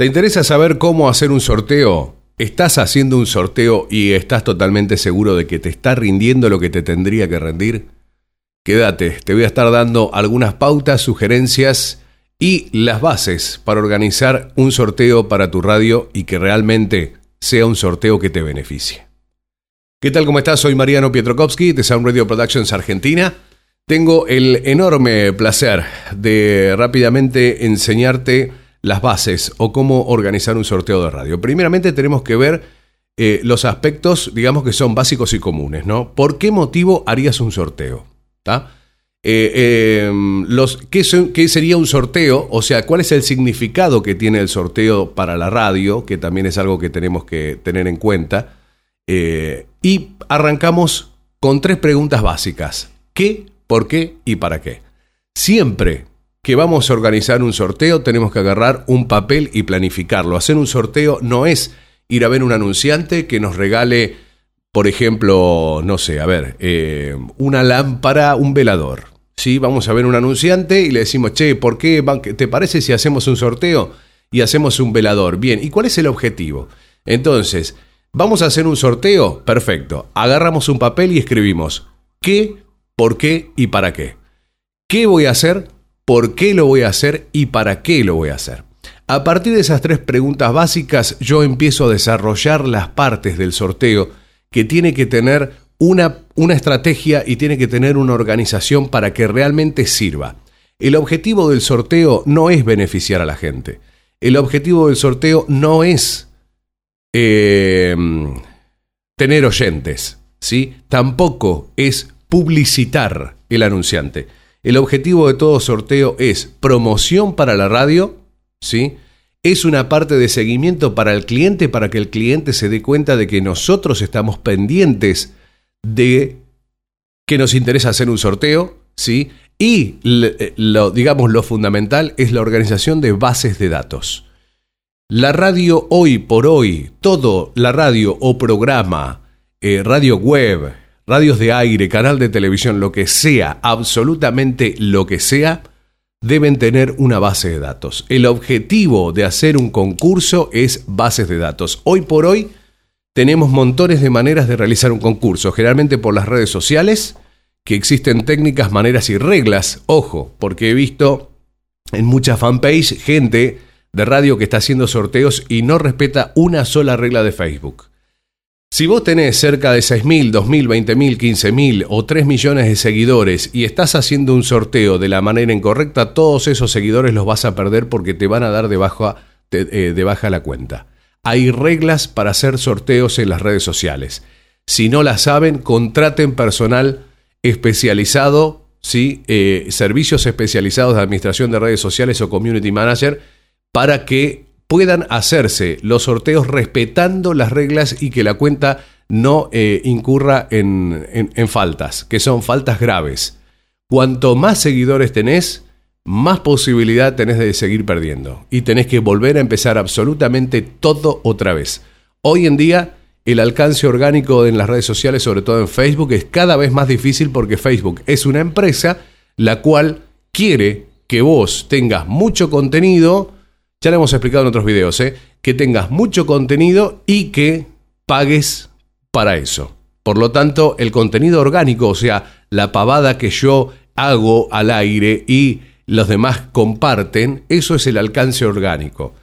¿Te interesa saber cómo hacer un sorteo? ¿Estás haciendo un sorteo y estás totalmente seguro de que te está rindiendo lo que te tendría que rendir? Quédate, te voy a estar dando algunas pautas, sugerencias y las bases para organizar un sorteo para tu radio y que realmente sea un sorteo que te beneficie. ¿Qué tal? ¿Cómo estás? Soy Mariano Pietrokowski de Sound Radio Productions Argentina. Tengo el enorme placer de rápidamente enseñarte las bases o cómo organizar un sorteo de radio. Primeramente tenemos que ver eh, los aspectos, digamos que son básicos y comunes, ¿no? ¿Por qué motivo harías un sorteo? Eh, em, los, ¿qué, ¿qué, sería un sorteo? O sea, ¿cuál es el significado que tiene el sorteo para la radio? Que también es algo que tenemos que tener en cuenta. Eh, y arrancamos con tres preguntas básicas. ¿Qué, por qué y para qué? Siempre que vamos a organizar un sorteo, tenemos que agarrar un papel y planificarlo. Hacer un sorteo no es ir a ver un anunciante que nos regale, por ejemplo, no sé, a ver, eh, una lámpara, un velador. ¿sí? Vamos a ver un anunciante y le decimos, che, ¿por qué te parece si hacemos un sorteo y hacemos un velador? Bien, ¿y cuál es el objetivo? Entonces, vamos a hacer un sorteo, perfecto. Agarramos un papel y escribimos qué, por qué y para qué. ¿Qué voy a hacer? Por qué lo voy a hacer y para qué lo voy a hacer. A partir de esas tres preguntas básicas, yo empiezo a desarrollar las partes del sorteo que tiene que tener una, una estrategia y tiene que tener una organización para que realmente sirva. El objetivo del sorteo no es beneficiar a la gente. El objetivo del sorteo no es eh, tener oyentes, ¿sí? Tampoco es publicitar el anunciante. El objetivo de todo sorteo es promoción para la radio, ¿sí? Es una parte de seguimiento para el cliente para que el cliente se dé cuenta de que nosotros estamos pendientes de que nos interesa hacer un sorteo, ¿sí? Y eh, lo, digamos lo fundamental es la organización de bases de datos. La radio hoy por hoy, todo la radio o programa, eh, radio web, radios de aire, canal de televisión, lo que sea, absolutamente lo que sea, deben tener una base de datos. El objetivo de hacer un concurso es bases de datos. Hoy por hoy tenemos montones de maneras de realizar un concurso, generalmente por las redes sociales, que existen técnicas, maneras y reglas. Ojo, porque he visto en muchas fanpage gente de radio que está haciendo sorteos y no respeta una sola regla de Facebook. Si vos tenés cerca de 6.000, 2.000, 20.000, 15.000 o 3 millones de seguidores y estás haciendo un sorteo de la manera incorrecta, todos esos seguidores los vas a perder porque te van a dar de baja, eh, de, baja la cuenta. Hay reglas para hacer sorteos en las redes sociales. Si no las saben, contraten personal especializado, ¿sí? Eh, servicios especializados de administración de redes sociales o community manager para que puedan hacerse los sorteos respetando las reglas y que la cuenta no eh, incurra en, en faltas, que son faltas graves. Cuanto más seguidores tenés, más posibilidad tenés de seguir perdiendo. Y tenés que volver a empezar absolutamente todo otra vez. Hoy en día, el alcance orgánico en las redes sociales, sobre todo en Facebook, es cada vez más difícil porque Facebook es una empresa la cual quiere que vos tengas mucho contenido, ya lo hemos explicado en otros videos, ¿eh? que tengas mucho contenido y que pagues para eso. Por lo tanto, el contenido orgánico, o sea, la pavada que yo hago al aire y los demás comparten, eso es el alcance orgánico.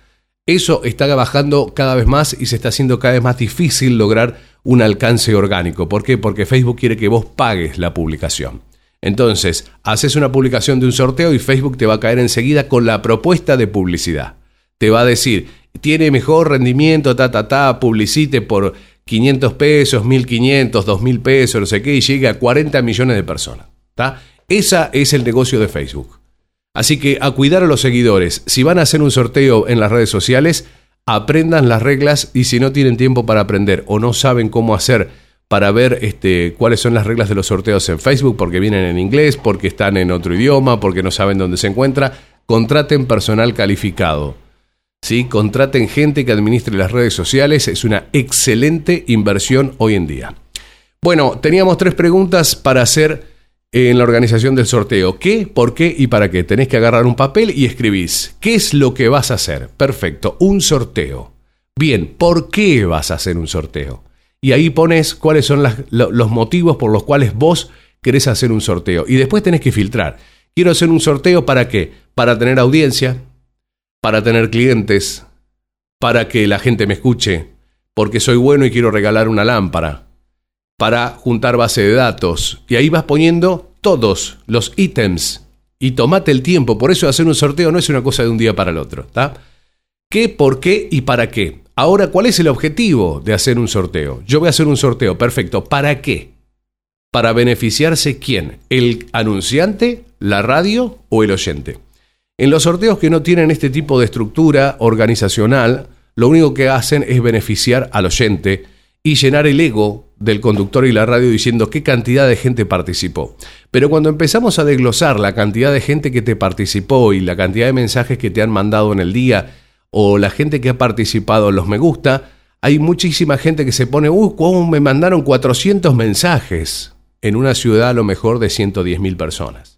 Eso está bajando cada vez más y se está haciendo cada vez más difícil lograr un alcance orgánico. ¿Por qué? Porque Facebook quiere que vos pagues la publicación. Entonces, haces una publicación de un sorteo y Facebook te va a caer enseguida con la propuesta de publicidad te va a decir, tiene mejor rendimiento, ta, ta, ta, publicite por 500 pesos, 1500, 2000 pesos, no sé qué, y llega a 40 millones de personas. ¿está? Ese es el negocio de Facebook. Así que a cuidar a los seguidores. Si van a hacer un sorteo en las redes sociales, aprendan las reglas y si no tienen tiempo para aprender o no saben cómo hacer para ver este, cuáles son las reglas de los sorteos en Facebook, porque vienen en inglés, porque están en otro idioma, porque no saben dónde se encuentra, contraten personal calificado ¿sí? Contraten gente que administre las redes sociales, es una excelente inversión hoy en día. Bueno, teníamos tres preguntas para hacer en la organización del sorteo. ¿Qué, por qué y para qué? Tenés que agarrar un papel y escribís. ¿Qué es lo que vas a hacer? Perfecto, un sorteo. Bien, ¿por qué vas a hacer un sorteo? Y ahí pones cuáles son los motivos por los cuales vos querés hacer un sorteo. Y después tenés que filtrar. Quiero hacer un sorteo para qué? Para tener audiencia, para tener clientes, para que la gente me escuche, porque soy bueno y quiero regalar una lámpara, para juntar base de datos. Y ahí vas poniendo todos los ítems y tomate el tiempo. Por eso hacer un sorteo no es una cosa de un día para el otro. ¿Qué, por qué y para qué? Ahora, ¿cuál es el objetivo de hacer un sorteo? Yo voy a hacer un sorteo, perfecto. ¿Para qué? ¿Para beneficiarse quién? ¿El anunciante, la radio o el oyente? En los sorteos que no tienen este tipo de estructura organizacional, lo único que hacen es beneficiar al oyente y llenar el ego del conductor y la radio diciendo qué cantidad de gente participó. Pero cuando empezamos a desglosar la cantidad de gente que te participó y la cantidad de mensajes que te han mandado en el día o la gente que ha participado en los me gusta, hay muchísima gente que se pone, uy, ¿cómo me mandaron 400 mensajes en una ciudad a lo mejor de 110.000 personas?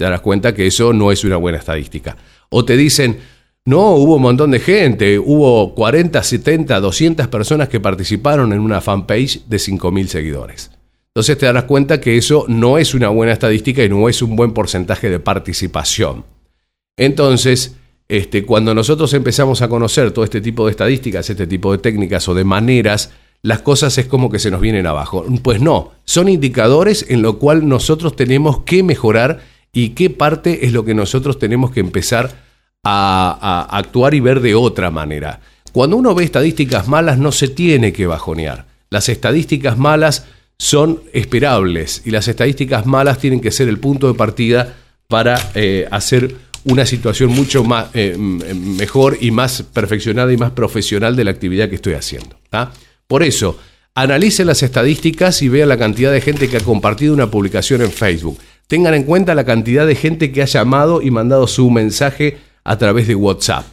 Te darás cuenta que eso no es una buena estadística. O te dicen, no, hubo un montón de gente, hubo 40, 70, 200 personas que participaron en una fanpage de 5.000 seguidores. Entonces te darás cuenta que eso no es una buena estadística y no es un buen porcentaje de participación. Entonces, este, cuando nosotros empezamos a conocer todo este tipo de estadísticas, este tipo de técnicas o de maneras, las cosas es como que se nos vienen abajo. Pues no, son indicadores en lo cual nosotros tenemos que mejorar y qué parte es lo que nosotros tenemos que empezar a, actuar y ver de otra manera. Cuando uno ve estadísticas malas no se tiene que bajonear. Las estadísticas malas son esperables y las estadísticas malas tienen que ser el punto de partida para eh, hacer una situación mucho más eh, mejor y más perfeccionada y más profesional de la actividad que estoy haciendo. Por eso, analicen las estadísticas y vean la cantidad de gente que ha compartido una publicación en Facebook. Tengan en cuenta la cantidad de gente que ha llamado y mandado su mensaje a través de WhatsApp.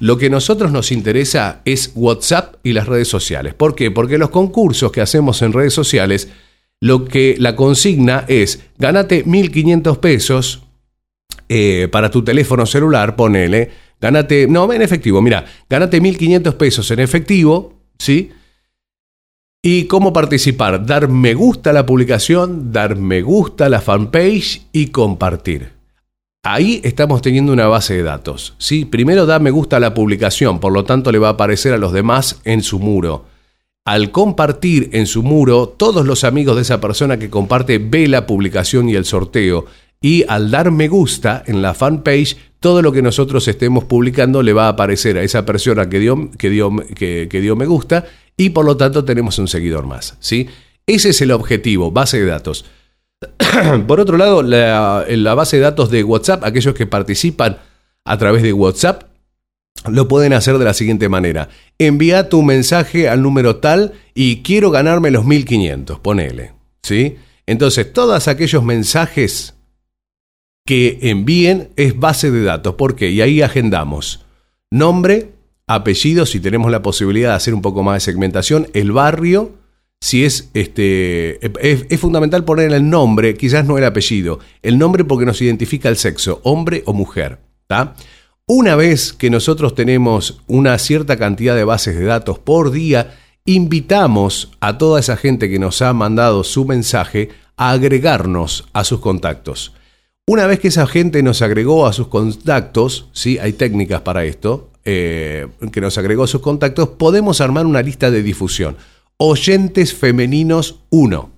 Lo que a nosotros nos interesa es WhatsApp y las redes sociales. ¿Por qué? Porque los concursos que hacemos en redes sociales, lo que la consigna es, ganate 1.500 pesos eh, para tu teléfono celular, ponele, ganate, no, en efectivo, mira, ganate 1.500 pesos en efectivo, ¿sí? ¿Y cómo participar? Dar me gusta a la publicación, dar me gusta a la fanpage y compartir. Ahí estamos teniendo una base de datos. ¿sí? Primero da me gusta a la publicación, por lo tanto le va a aparecer a los demás en su muro. Al compartir en su muro, todos los amigos de esa persona que comparte ve la publicación y el sorteo. Y al dar me gusta en la fanpage, todo lo que nosotros estemos publicando le va a aparecer a esa persona que dio, que dio, que, dio me gusta y por lo tanto tenemos un seguidor más. ¿sí? Ese es el objetivo, base de datos. Por otro lado, la, la base de datos de WhatsApp, aquellos que participan a través de WhatsApp, lo pueden hacer de la siguiente manera. Envía tu mensaje al número tal y quiero ganarme los 1500, ponele. ¿Sí? Entonces, todos aquellos mensajes que envíen es base de datos. ¿Por qué? Y ahí agendamos nombre, apellido, si tenemos la posibilidad de hacer un poco más de segmentación, el barrio, si es este es, fundamental poner el nombre, quizás no el apellido, el nombre porque nos identifica el sexo, hombre o mujer, Una vez que nosotros tenemos una cierta cantidad de bases de datos por día, invitamos a toda esa gente que nos ha mandado su mensaje a agregarnos a sus contactos. Una vez que esa gente nos agregó a sus contactos, ¿sí? hay técnicas para esto, eh, que nos agregó a sus contactos, podemos armar una lista de difusión oyentes femeninos 1,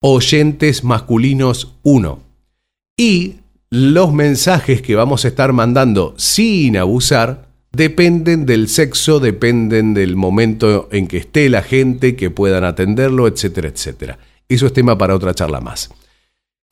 oyentes masculinos 1. Y los mensajes que vamos a estar mandando sin abusar dependen del sexo, dependen del momento en que esté la gente, que puedan atenderlo, etcétera, etcétera. Eso es tema para otra charla más.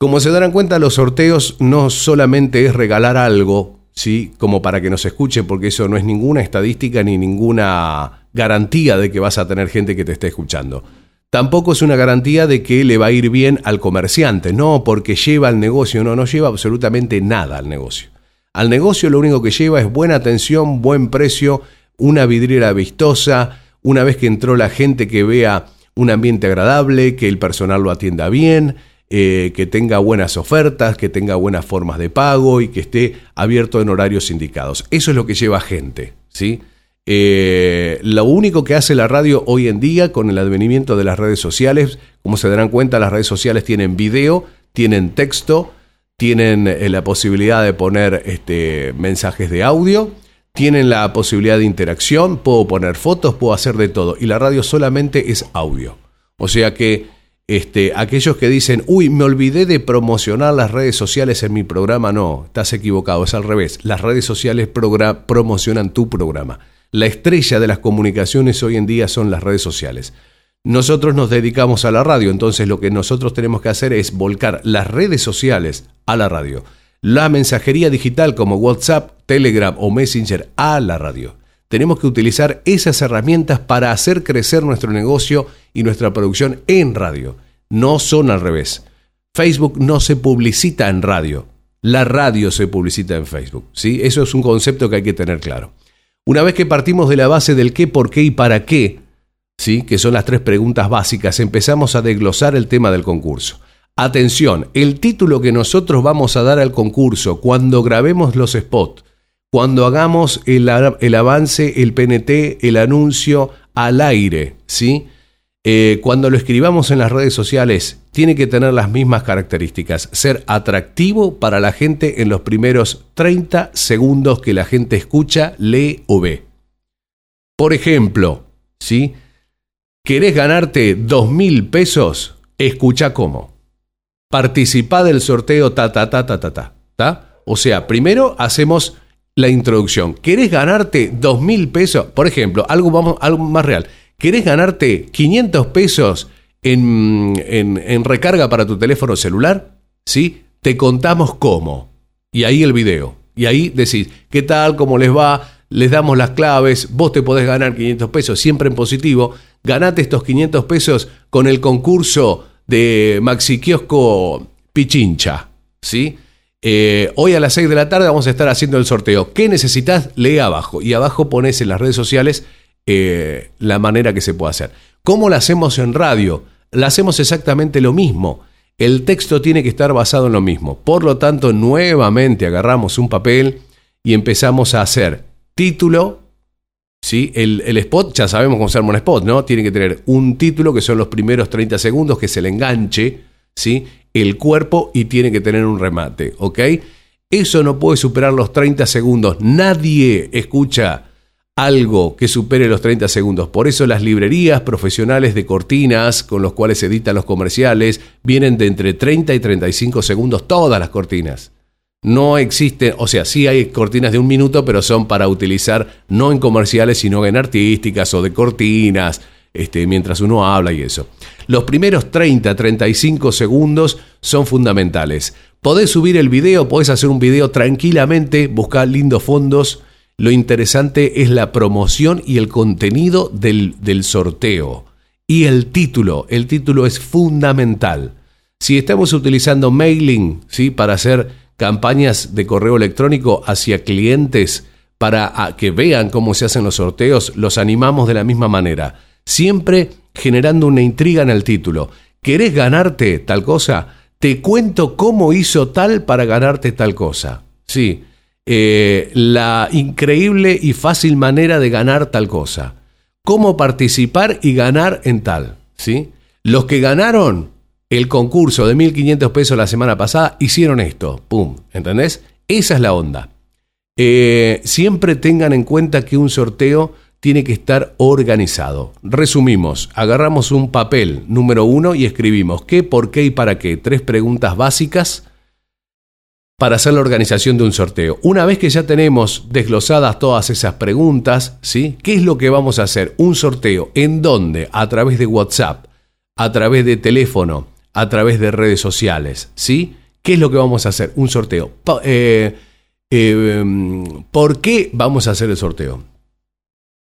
Como se darán cuenta, los sorteos no solamente es regalar algo, ¿sí? Como para que nos escuche, porque eso no es ninguna estadística ni ninguna garantía de que vas a tener gente que te esté escuchando. Tampoco es una garantía de que le va a ir bien al comerciante, no porque lleva al negocio, no, no lleva absolutamente nada al negocio. Al negocio lo único que lleva es buena atención, buen precio, una vidriera vistosa, una vez que entró la gente que vea un ambiente agradable, que el personal lo atienda bien, eh, que tenga buenas ofertas, que tenga buenas formas de pago y que esté abierto en horarios indicados. Eso es lo que lleva gente, ¿sí? Eh, lo único que hace la radio hoy en día con el advenimiento de las redes sociales, como se darán cuenta, las redes sociales tienen video, tienen texto, tienen eh, la posibilidad de poner este, mensajes de audio, tienen la posibilidad de interacción, puedo poner fotos, puedo hacer de todo. Y la radio solamente es audio. O sea que este, aquellos que dicen, uy, me olvidé de promocionar las redes sociales en mi programa, no, estás equivocado, es al revés. Las redes sociales promocionan tu programa. La estrella de las comunicaciones hoy en día son las redes sociales. Nosotros nos dedicamos a la radio, entonces lo que nosotros tenemos que hacer es volcar las redes sociales a la radio. La mensajería digital como WhatsApp, Telegram o Messenger a la radio. Tenemos que utilizar esas herramientas para hacer crecer nuestro negocio y nuestra producción en radio. No son al revés. Facebook no se publicita en radio. La radio se publicita en Facebook. ¿sí? Eso es un concepto que hay que tener claro. Una vez que partimos de la base del qué, por qué y para qué, ¿sí? que son las tres preguntas básicas, empezamos a desglosar el tema del concurso. Atención, el título que nosotros vamos a dar al concurso cuando grabemos los spots, cuando hagamos el, avance, el PNT, el anuncio al aire, ¿sí? Eh, cuando lo escribamos en las redes sociales, tiene que tener las mismas características. Ser atractivo para la gente en los primeros 30 segundos que la gente escucha, lee o ve. Por ejemplo, ¿sí? ¿Querés ganarte dos mil pesos? Escucha cómo. Participá del sorteo ta ta ta ta ta ta. O sea, primero hacemos la introducción. ¿Querés ganarte dos mil pesos? Por ejemplo, algo, vamos, algo más real. ¿Querés ganarte 500 pesos en, en, recarga para tu teléfono celular? ¿Sí? Te contamos cómo. Y ahí el video. Y ahí decís, ¿qué tal? ¿Cómo les va? Les damos las claves. Vos te podés ganar 500 pesos, siempre en positivo ganate estos 500 pesos con el concurso de Maxi Kiosco Pichincha. ¿sí? Eh, hoy a las 6 de la tarde vamos a estar haciendo el sorteo. ¿Qué necesitas? Lee abajo. Y abajo pones en las redes sociales eh, la manera que se puede hacer. ¿Cómo lo hacemos en radio? La hacemos exactamente lo mismo. El texto tiene que estar basado en lo mismo. Por lo tanto, nuevamente agarramos un papel y empezamos a hacer título, ¿sí? El, spot, ya sabemos cómo se arma un spot, ¿no? Tiene que tener un título que son los primeros 30 segundos, que es el enganche, ¿sí? El cuerpo y tiene que tener un remate, ¿ok? Eso no puede superar los 30 segundos. Nadie escucha algo que supere los 30 segundos. Por eso las librerías profesionales de cortinas con los cuales se editan los comerciales vienen de entre 30 y 35 segundos todas las cortinas. No existe, o sea, sí hay cortinas de un minuto, pero son para utilizar no en comerciales, sino en artísticas o de cortinas, este, mientras uno habla y eso. Los primeros 30, 35 segundos son fundamentales. Podés subir el video, podés hacer un video tranquilamente, buscar lindos fondos. Lo interesante es la promoción y el contenido del, del sorteo. Y el título, el título es fundamental. Si estamos utilizando mailing, ¿sí? Para hacer campañas de correo electrónico hacia clientes para que vean cómo se hacen los sorteos, los animamos de la misma manera, siempre generando una intriga en el título. ¿Querés ganarte tal cosa? Te cuento cómo hizo tal para ganarte tal cosa. Sí, eh, la increíble y fácil manera de ganar tal cosa. Cómo participar y ganar en tal. ¿sí? Los que ganaron el concurso de 1.500 pesos la semana pasada, hicieron esto. ¡Pum! ¿Entendés? Esa es la onda. Eh, siempre tengan en cuenta que un sorteo tiene que estar organizado. Resumimos, agarramos un papel número uno y escribimos qué, por qué y para qué. Tres preguntas básicas para hacer la organización de un sorteo. Una vez que ya tenemos desglosadas todas esas preguntas, ¿sí? ¿Qué es lo que vamos a hacer? Un sorteo. ¿En dónde? A través de WhatsApp, a través de teléfono, a través de redes sociales. ¿Sí? ¿Qué es lo que vamos a hacer? Un sorteo. Eh, eh, ¿Por qué vamos a hacer el sorteo?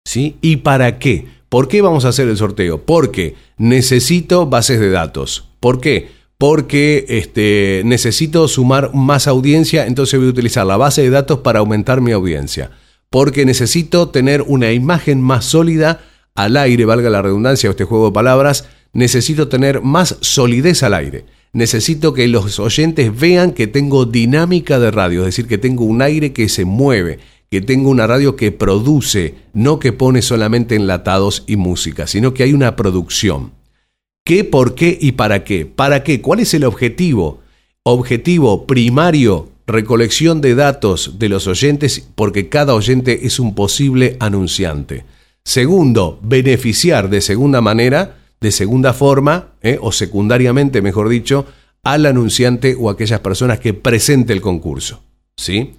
¿Sí? ¿Y para qué? ¿Por qué vamos a hacer el sorteo? Porque necesito bases de datos. ¿Por qué? Porque este, necesito sumar más audiencia, entonces voy a utilizar la base de datos para aumentar mi audiencia. Porque necesito tener una imagen más sólida al aire, valga la redundancia o este juego de palabras, necesito tener más solidez al aire. necesito que los oyentes vean que tengo dinámica de radio, es decir, que tengo un aire que se mueve, que tengo una radio que produce, no que pone solamente enlatados y música, sino que hay una producción. ¿Qué, por qué y para qué? ¿Para qué? ¿Cuál es el objetivo? Objetivo primario, recolección de datos de los oyentes, porque cada oyente es un posible anunciante. Segundo, beneficiar de segunda manera, de segunda forma, ¿eh? o secundariamente, mejor dicho, al anunciante o aquellas personas que presente el concurso. ¿Sí?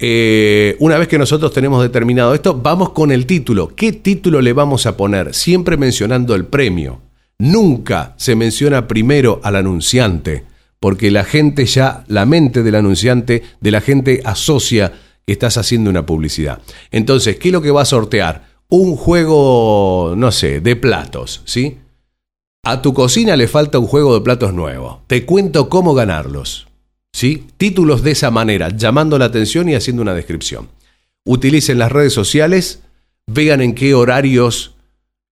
Eh, una vez que nosotros tenemos determinado esto, vamos con el título. ¿Qué título le vamos a poner? Siempre mencionando el premio. Nunca se menciona primero al anunciante, porque la gente ya, la mente del anunciante, de la gente asocia que estás haciendo una publicidad. Entonces, ¿qué es lo que va a sortear? Un juego, no sé, de platos, ¿sí? A tu cocina le falta un juego de platos nuevo. Te cuento cómo ganarlos. ¿Sí? Títulos de esa manera, llamando la atención y haciendo una descripción. Utilicen las redes sociales, vean en qué horarios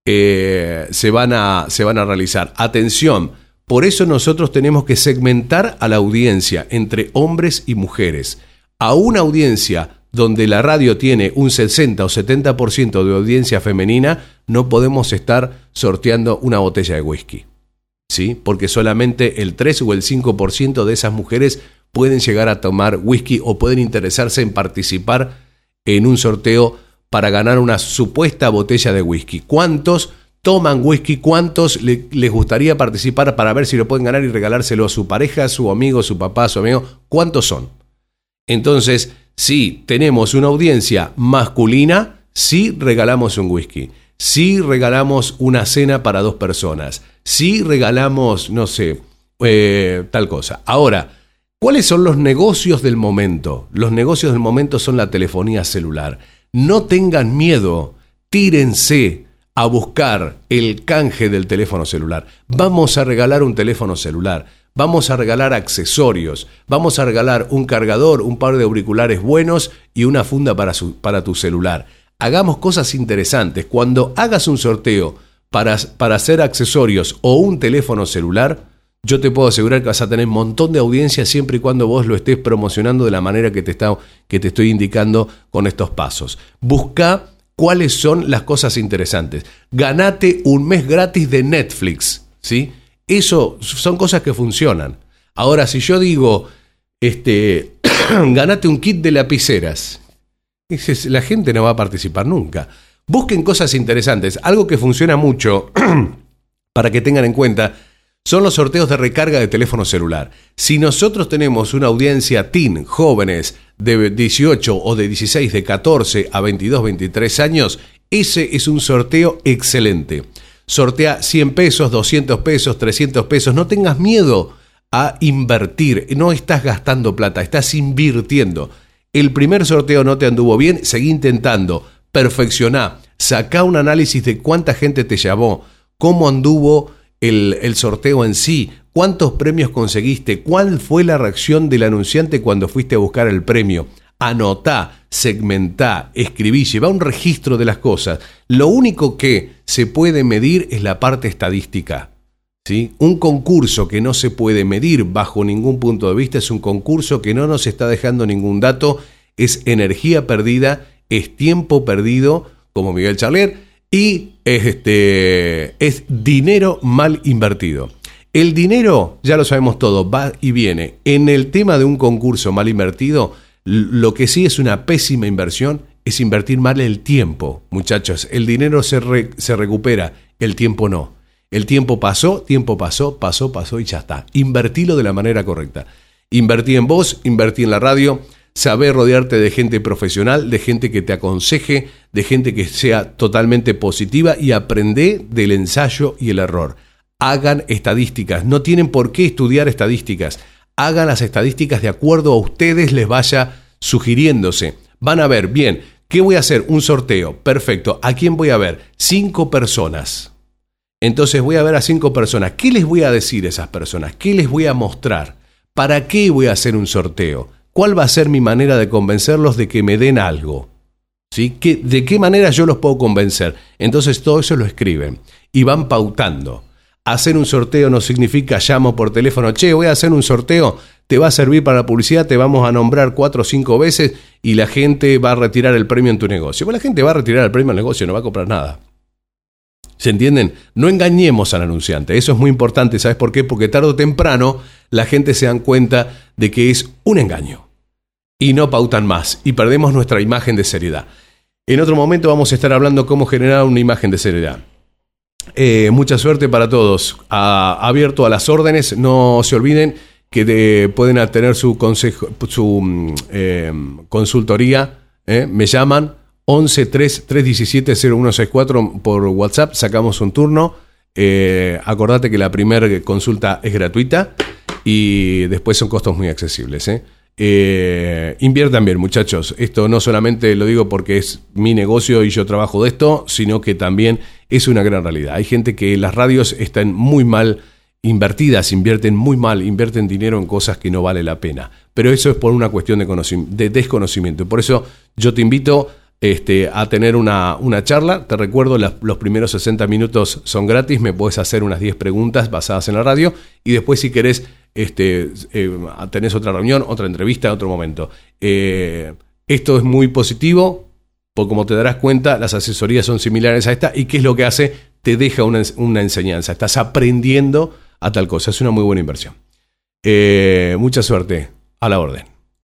eh, se, van a, se van a realizar. Atención, por eso nosotros tenemos que segmentar a la audiencia entre hombres y mujeres. A una audiencia donde la radio tiene un 60 o 70% de audiencia femenina, no podemos estar sorteando una botella de whisky. ¿Sí? Porque solamente el 3 o el 5% de esas mujeres pueden llegar a tomar whisky o pueden interesarse en participar en un sorteo para ganar una supuesta botella de whisky. ¿Cuántos toman whisky? ¿Cuántos les gustaría participar para ver si lo pueden ganar y regalárselo a su pareja, su amigo, su papá, su amigo? ¿Cuántos son? Entonces, si tenemos una audiencia masculina, sí regalamos un whisky. Si regalamos una cena para dos personas. Si regalamos, no sé, eh, tal cosa. Ahora, ¿cuáles son los negocios del momento? Los negocios del momento son la telefonía celular. No tengan miedo, tírense a buscar el canje del teléfono celular. Vamos a regalar un teléfono celular. Vamos a regalar accesorios, vamos a regalar un cargador, un par de auriculares buenos y una funda para, para tu celular. Hagamos cosas interesantes. Cuando hagas un sorteo para, para hacer accesorios o un teléfono celular, yo te puedo asegurar que vas a tener un montón de audiencia siempre y cuando vos lo estés promocionando de la manera que te, está, que te estoy indicando con estos pasos. Busca cuáles son las cosas interesantes. Ganate un mes gratis de Netflix, ¿sí? Eso son cosas que funcionan. Ahora, si yo digo, este, ganate un kit de lapiceras, la gente no va a participar nunca. Busquen cosas interesantes. Algo que funciona mucho, para que tengan en cuenta, son los sorteos de recarga de teléfono celular. Si nosotros tenemos una audiencia teen, jóvenes de 18 o de 16, de 14 a 22, 23 años, ese es un sorteo excelente sortea 100 pesos, 200 pesos, 300 pesos. No tengas miedo a invertir. No estás gastando plata, estás invirtiendo. El primer sorteo no te anduvo bien, seguí intentando. Perfeccioná. Sacá un análisis de cuánta gente te llamó, cómo anduvo el, el sorteo en sí, cuántos premios conseguiste, cuál fue la reacción del anunciante cuando fuiste a buscar el premio anotá, segmentá, escribí, lleva un registro de las cosas. Lo único que se puede medir es la parte estadística. ¿Sí? Un concurso que no se puede medir bajo ningún punto de vista es un concurso que no nos está dejando ningún dato, es energía perdida, es tiempo perdido, como Miguel Charler, y este, es dinero mal invertido. El dinero, ya lo sabemos todo, va y viene. En el tema de un concurso mal invertido, lo que sí es una pésima inversión es invertir mal el tiempo, muchachos. El dinero se, se recupera, el tiempo no. El tiempo pasó, tiempo pasó, pasó, pasó y ya está. Invertilo de la manera correcta. Invertí en vos, invertí en la radio, saber rodearte de gente profesional, de gente que te aconseje, de gente que sea totalmente positiva y aprende del ensayo y el error. Hagan estadísticas, no tienen por qué estudiar estadísticas hagan las estadísticas de acuerdo a ustedes les vaya sugiriéndose. Van a ver, bien, ¿qué voy a hacer? Un sorteo. Perfecto. ¿A quién voy a ver? Cinco personas. Entonces voy a ver a cinco personas. ¿Qué les voy a decir a esas personas? ¿Qué les voy a mostrar? ¿Para qué voy a hacer un sorteo? ¿Cuál va a ser mi manera de convencerlos de que me den algo? ¿Sí? ¿De qué manera yo los puedo convencer? Entonces todo eso lo escriben y van pautando. Hacer un sorteo no significa llamo por teléfono, che, voy a hacer un sorteo, te va a servir para la publicidad, te vamos a nombrar cuatro o cinco veces y la gente va a retirar el premio en tu negocio. Bueno, la gente va a retirar el premio en el negocio, no va a comprar nada. ¿Se entienden? No engañemos al anunciante. Eso es muy importante. ¿Sabes por qué? Porque tarde o temprano la gente se da cuenta de que es un engaño. Y no pautan más. Y perdemos nuestra imagen de seriedad. En otro momento vamos a estar hablando cómo generar una imagen de seriedad. Eh, mucha suerte para todos. abierto a las órdenes. No se olviden que pueden tener su consejo, su mm, eh, consultoría. ¿eh? Me llaman 11 3 317 0164 por WhatsApp, sacamos un turno. Eh, acordate que la primera consulta es gratuita y después son costos muy accesibles. ¿eh? Eh, inviertan bien, muchachos. Esto no solamente lo digo porque es mi negocio y yo trabajo de esto, sino que también es una gran realidad. Hay gente que las radios están muy mal invertidas, invierten muy mal, invierten dinero en cosas que no vale la pena. Pero eso es por una cuestión de, de desconocimiento. Por eso yo te invito este, a tener una, charla. Te recuerdo, los primeros 60 minutos son gratis, me puedes hacer unas 10 preguntas basadas en la radio y después si querés, este, eh, tenés otra reunión, otra entrevista en otro momento. Eh, esto es muy positivo, porque como te darás cuenta, las asesorías son similares a esta y qué es lo que hace, te deja una, enseñanza, estás aprendiendo a tal cosa, es una muy buena inversión. Eh, mucha suerte, a la orden.